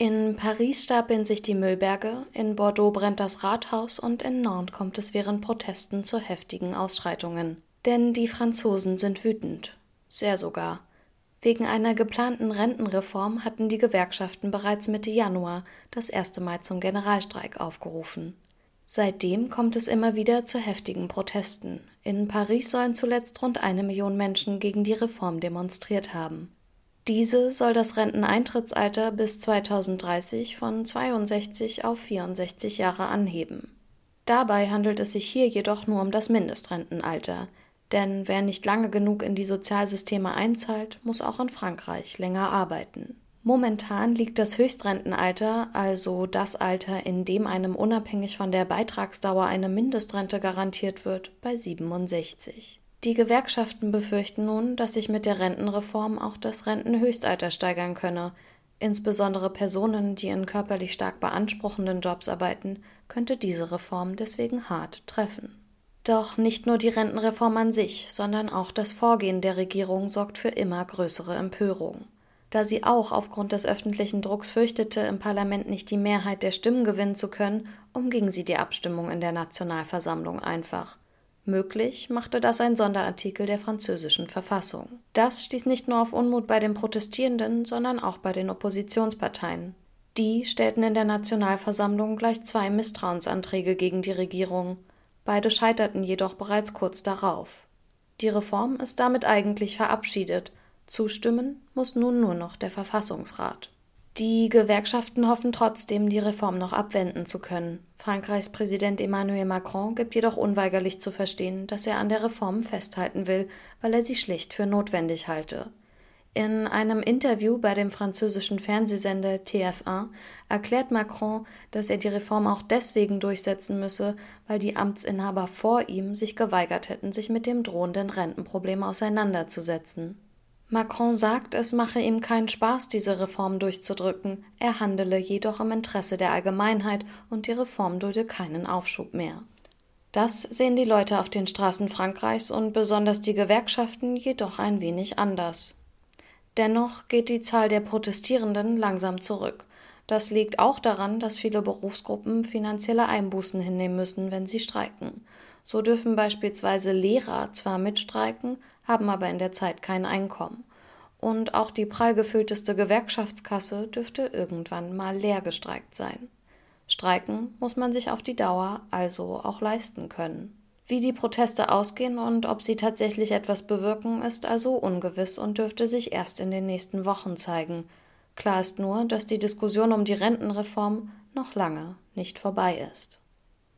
In Paris stapeln sich die Müllberge, in Bordeaux brennt das Rathaus und in Nantes kommt es während Protesten zu heftigen Ausschreitungen. Denn die Franzosen sind wütend. Sehr sogar. Wegen einer geplanten Rentenreform hatten die Gewerkschaften bereits Mitte Januar das erste Mal zum Generalstreik aufgerufen. Seitdem kommt es immer wieder zu heftigen Protesten. In Paris sollen zuletzt rund eine Million Menschen gegen die Reform demonstriert haben. Diese soll das Renteneintrittsalter bis 2030 von 62 auf 64 Jahre anheben. Dabei handelt es sich hier jedoch nur um das Mindestrentenalter, denn wer nicht lange genug in die Sozialsysteme einzahlt, muss auch in Frankreich länger arbeiten. Momentan liegt das Höchstrentenalter, also das Alter, in dem einem unabhängig von der Beitragsdauer eine Mindestrente garantiert wird, bei 67. Die Gewerkschaften befürchten nun, dass sich mit der Rentenreform auch das Rentenhöchstalter steigern könne. Insbesondere Personen, die in körperlich stark beanspruchenden Jobs arbeiten, könnte diese Reform deswegen hart treffen. Doch nicht nur die Rentenreform an sich, sondern auch das Vorgehen der Regierung sorgt für immer größere Empörung. Da sie auch aufgrund des öffentlichen Drucks fürchtete, im Parlament nicht die Mehrheit der Stimmen gewinnen zu können, umging sie die Abstimmung in der Nationalversammlung einfach. Möglich machte das ein Sonderartikel der französischen Verfassung. Das stieß nicht nur auf Unmut bei den Protestierenden, sondern auch bei den Oppositionsparteien. Die stellten in der Nationalversammlung gleich zwei Misstrauensanträge gegen die Regierung. Beide scheiterten jedoch bereits kurz darauf. Die Reform ist damit eigentlich verabschiedet. Zustimmen muss nun nur noch der Verfassungsrat. Die Gewerkschaften hoffen trotzdem, die Reform noch abwenden zu können. Frankreichs Präsident Emmanuel Macron gibt jedoch unweigerlich zu verstehen, dass er an der Reform festhalten will, weil er sie schlicht für notwendig halte. In einem Interview bei dem französischen Fernsehsender TF1 erklärt Macron, dass er die Reform auch deswegen durchsetzen müsse, weil die Amtsinhaber vor ihm sich geweigert hätten, sich mit dem drohenden Rentenproblem auseinanderzusetzen. Macron sagt, es mache ihm keinen Spaß, diese Reform durchzudrücken, er handele jedoch im Interesse der Allgemeinheit und die Reform dulde keinen Aufschub mehr. Das sehen die Leute auf den Straßen Frankreichs und besonders die Gewerkschaften jedoch ein wenig anders. Dennoch geht die Zahl der Protestierenden langsam zurück. Das liegt auch daran, dass viele Berufsgruppen finanzielle Einbußen hinnehmen müssen, wenn sie streiken. So dürfen beispielsweise Lehrer zwar mitstreiken, haben aber in der Zeit kein Einkommen. Und auch die prall gefüllteste Gewerkschaftskasse dürfte irgendwann mal leer gestreikt sein. Streiken muss man sich auf die Dauer also auch leisten können. Wie die Proteste ausgehen und ob sie tatsächlich etwas bewirken, ist also ungewiss und dürfte sich erst in den nächsten Wochen zeigen. Klar ist nur, dass die Diskussion um die Rentenreform noch lange nicht vorbei ist.